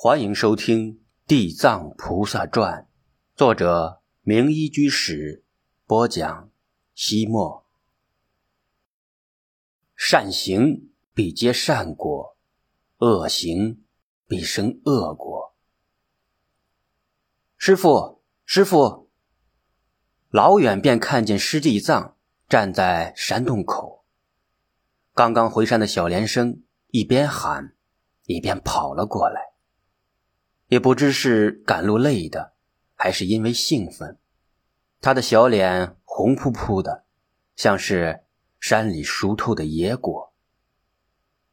欢迎收听《地藏菩萨传》，作者明一居士播讲。西莫，善行必结善果，恶行必生恶果。师傅，师傅，老远便看见师地藏站在山洞口。刚刚回山的小莲生一边喊，一边跑了过来。也不知是赶路累的，还是因为兴奋，他的小脸红扑扑的，像是山里熟透的野果。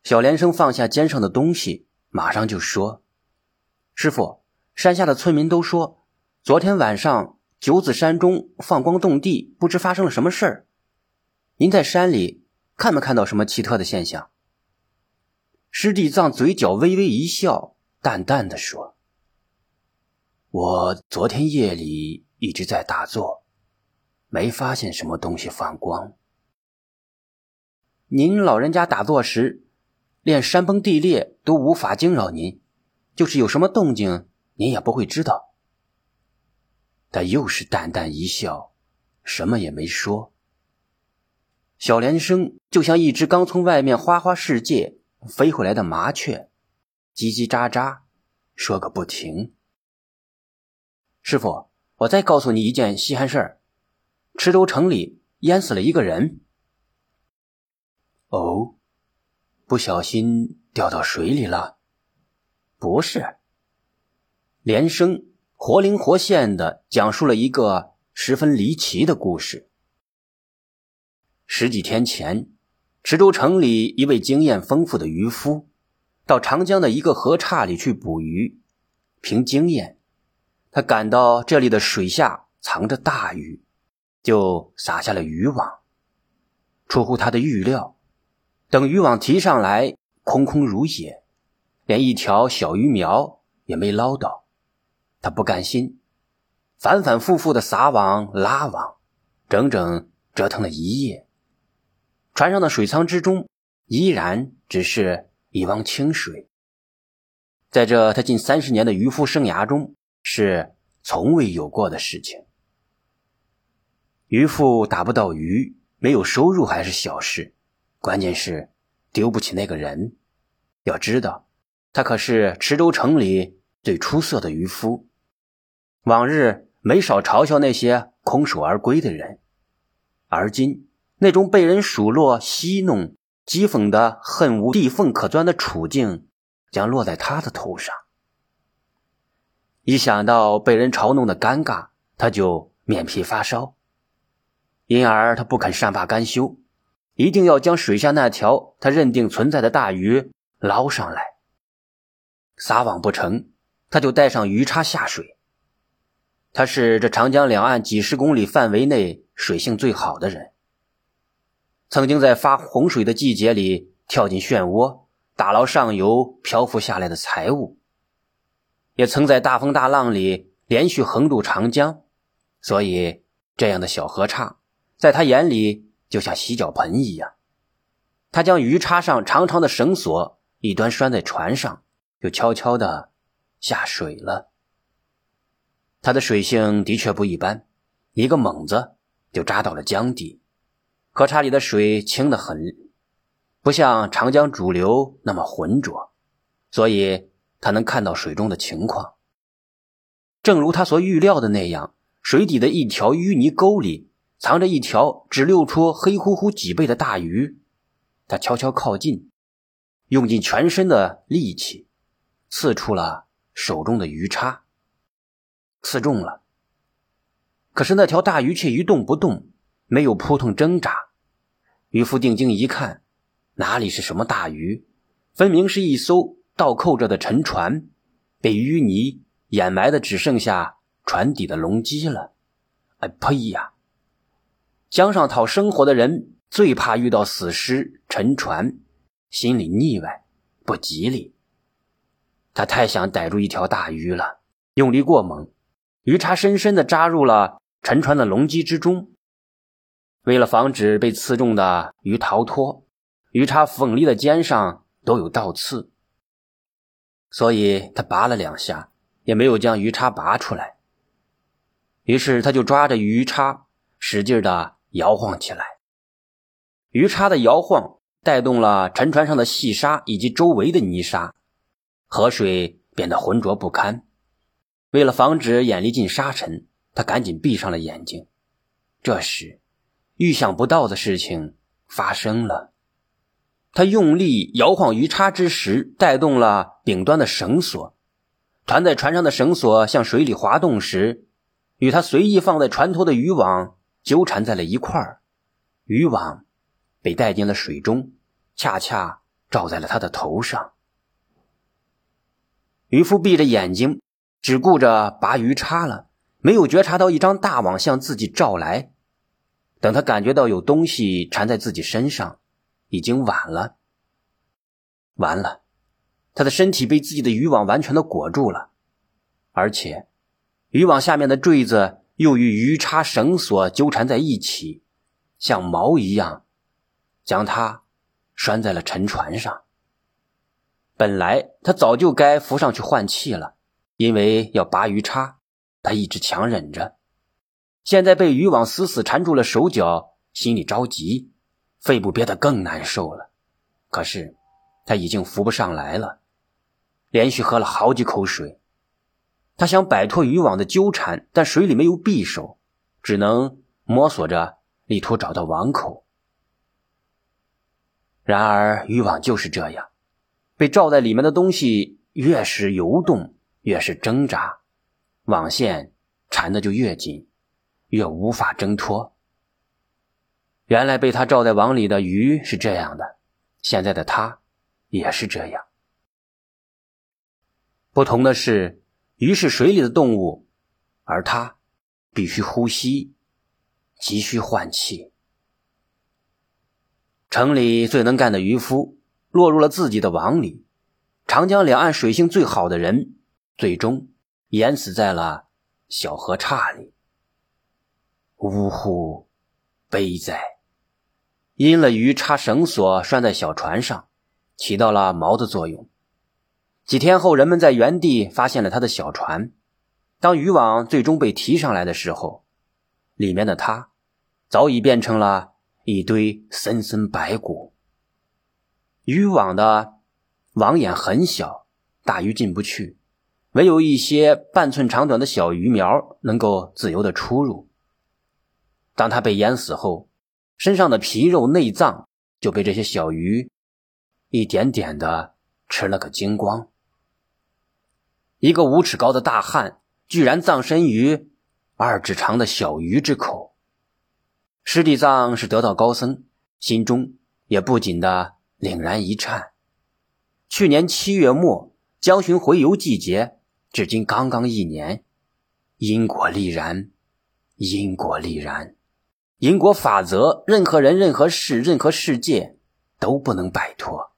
小莲生放下肩上的东西，马上就说：“师傅，山下的村民都说，昨天晚上九子山中放光动地，不知发生了什么事儿。您在山里看没看到什么奇特的现象？”师弟藏嘴角微微一笑，淡淡的说。我昨天夜里一直在打坐，没发现什么东西放光。您老人家打坐时，连山崩地裂都无法惊扰您，就是有什么动静，您也不会知道。他又是淡淡一笑，什么也没说。小莲生就像一只刚从外面花花世界飞回来的麻雀，叽叽喳喳说个不停。师傅，我再告诉你一件稀罕事儿：池州城里淹死了一个人。哦，不小心掉到水里了？不是。连生活灵活现的讲述了一个十分离奇的故事。十几天前，池州城里一位经验丰富的渔夫，到长江的一个河岔里去捕鱼，凭经验。他感到这里的水下藏着大鱼，就撒下了渔网。出乎他的预料，等渔网提上来，空空如也，连一条小鱼苗也没捞到。他不甘心，反反复复的撒网拉网，整整折腾了一夜。船上的水舱之中，依然只是一汪清水。在这他近三十年的渔夫生涯中，是从未有过的事情。渔夫打不到鱼，没有收入还是小事，关键是丢不起那个人。要知道，他可是池州城里最出色的渔夫，往日没少嘲笑那些空手而归的人。而今，那种被人数落、戏弄、讥讽的恨无地缝可钻的处境，将落在他的头上。一想到被人嘲弄的尴尬，他就面皮发烧，因而他不肯善罢甘休，一定要将水下那条他认定存在的大鱼捞上来。撒网不成，他就带上鱼叉下水。他是这长江两岸几十公里范围内水性最好的人，曾经在发洪水的季节里跳进漩涡，打捞上游漂浮下来的财物。也曾在大风大浪里连续横渡长江，所以这样的小河叉，在他眼里就像洗脚盆一样。他将鱼叉上长长的绳索一端拴在船上，就悄悄地下水了。他的水性的确不一般，一个猛子就扎到了江底。河叉里的水清得很，不像长江主流那么浑浊，所以。他能看到水中的情况，正如他所预料的那样，水底的一条淤泥沟里藏着一条只露出黑乎乎脊背的大鱼。他悄悄靠近，用尽全身的力气，刺出了手中的鱼叉，刺中了。可是那条大鱼却一动不动，没有扑腾挣扎。渔夫定睛一看，哪里是什么大鱼，分明是一艘。倒扣着的沉船，被淤泥掩埋的只剩下船底的龙基了。哎呸呀！江上讨生活的人最怕遇到死尸沉船，心里腻歪，不吉利。他太想逮住一条大鱼了，用力过猛，鱼叉深深的扎入了沉船的龙基之中。为了防止被刺中的鱼逃脱，鱼叉锋利的尖上都有倒刺。所以他拔了两下，也没有将鱼叉拔出来。于是他就抓着鱼叉，使劲的摇晃起来。鱼叉的摇晃带动了沉船上的细沙以及周围的泥沙，河水变得浑浊不堪。为了防止眼力进沙尘，他赶紧闭上了眼睛。这时，预想不到的事情发生了。他用力摇晃鱼叉之时，带动了顶端的绳索。缠在船上的绳索向水里滑动时，与他随意放在船头的渔网纠缠在了一块儿。渔网被带进了水中，恰恰照在了他的头上。渔夫闭着眼睛。只顾着拔鱼叉了，没有觉察到一张大网向自己照来。等他感觉到有东西缠在自己身上，已经晚了。完了，他的身体被自己的渔网完全的裹住了，而且渔网下面的坠子又与鱼叉绳索纠缠在一起，像毛一样，将他拴在了沉船上。本来他早就该浮上去换气了。因为要拔鱼叉，他一直强忍着。现在被渔网死死缠住了手脚，心里着急，肺部憋得更难受了。可是他已经浮不上来了，连续喝了好几口水。他想摆脱渔网的纠缠，但水里没有匕首，只能摸索着力图找到网口。然而渔网就是这样，被罩在里面的东西越是游动。越是挣扎，网线缠的就越紧，越无法挣脱。原来被他罩在网里的鱼是这样的，现在的他也是这样。不同的是，鱼是水里的动物，而他必须呼吸，急需换气。城里最能干的渔夫落入了自己的网里，长江两岸水性最好的人。最终淹死在了小河岔里。呜呼，悲哉！因了鱼叉绳索拴在小船上，起到了锚的作用。几天后，人们在原地发现了他的小船。当渔网最终被提上来的时候，里面的他早已变成了一堆森森白骨。渔网的网眼很小，大鱼进不去。唯有一些半寸长短的小鱼苗能够自由的出入。当他被淹死后，身上的皮肉内脏就被这些小鱼一点点的吃了个精光。一个五尺高的大汉居然葬身于二指长的小鱼之口。师弟藏是得道高僧，心中也不禁的凛然一颤。去年七月末，江巡回游季节。至今刚刚一年，因果立然，因果立然，因果法则，任何人、任何事、任何世界都不能摆脱。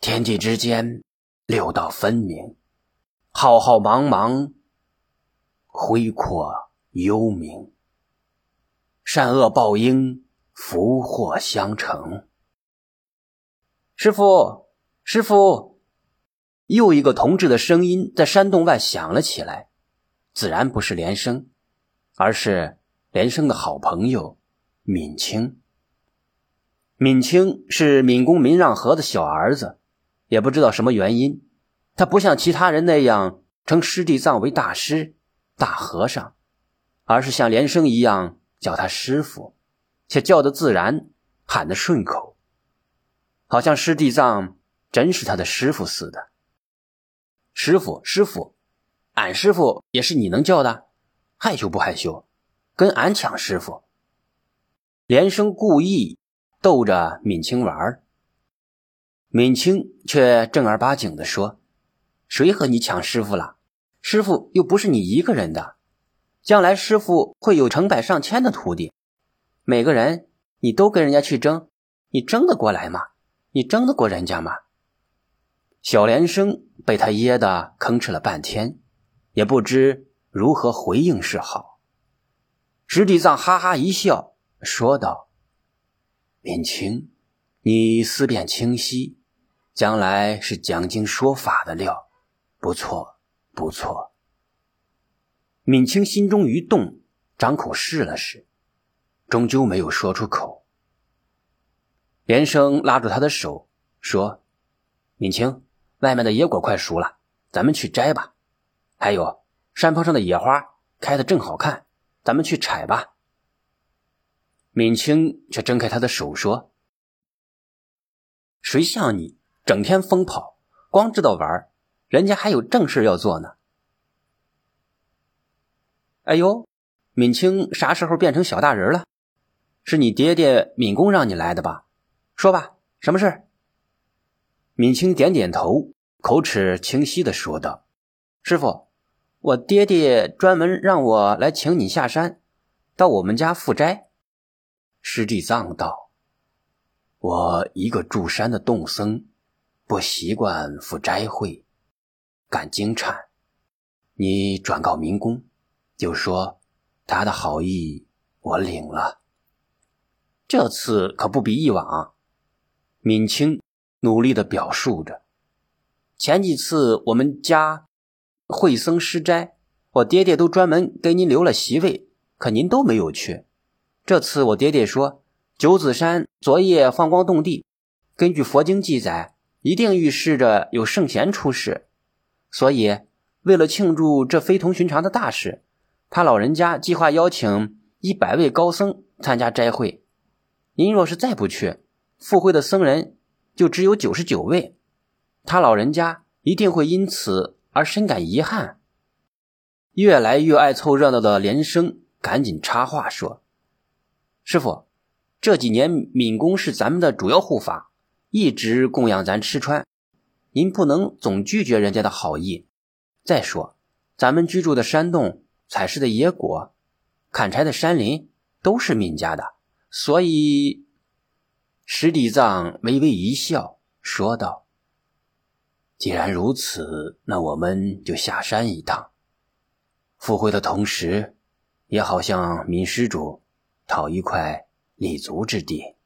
天地之间，六道分明，浩浩茫茫，恢阔幽冥，善恶报应，福祸相承。师傅，师傅。又一个同志的声音在山洞外响了起来，自然不是连声，而是连生的好朋友闵清。闵清是闵公闵让和的小儿子，也不知道什么原因，他不像其他人那样称师弟藏为大师、大和尚，而是像连生一样叫他师傅，且叫得自然，喊得顺口，好像师弟藏真是他的师傅似的。师傅，师傅，俺师傅也是你能叫的，害羞不害羞？跟俺抢师傅？连生故意逗着敏清玩敏清却正儿八经的说：“谁和你抢师傅了？师傅又不是你一个人的，将来师傅会有成百上千的徒弟，每个人你都跟人家去争，你争得过来吗？你争得过人家吗？”小连生被他噎得吭哧了半天，也不知如何回应是好。石地藏哈哈一笑，说道：“敏清，你思辨清晰，将来是讲经说法的料，不错，不错。敏清心中一动，张口试了试，终究没有说出口。连生拉住他的手说：“敏清，外面的野果快熟了，咱们去摘吧。还有山坡上的野花开的正好看，咱们去采吧。”敏清却睁开他的手说：“谁像你整天疯跑，光知道玩，人家还有正事要做呢。”哎呦，敏清啥时候变成小大人了？是你爹爹敏公让你来的吧？说吧，什么事？敏清点点头，口齿清晰的说道：“师傅，我爹爹专门让我来请你下山，到我们家赴斋。”师弟藏道：“我一个住山的洞僧，不习惯赴斋会，赶经产。你转告民工，就说他的好意我领了。这次可不比以往。”闵清努力的表述着：“前几次我们家会僧施斋，我爹爹都专门给您留了席位，可您都没有去。”这次我爹爹说，九子山昨夜放光动地，根据佛经记载，一定预示着有圣贤出世。所以，为了庆祝这非同寻常的大事，他老人家计划邀请一百位高僧参加斋会。您若是再不去，赴会的僧人就只有九十九位，他老人家一定会因此而深感遗憾。越来越爱凑热闹的连生赶紧插话说。师傅，这几年闽公是咱们的主要护法，一直供养咱吃穿，您不能总拒绝人家的好意。再说，咱们居住的山洞、采食的野果、砍柴的山林都是闵家的，所以，石底藏微微一笑，说道：“既然如此，那我们就下山一趟，赴会的同时，也好向闵施主。”讨一块立足之地。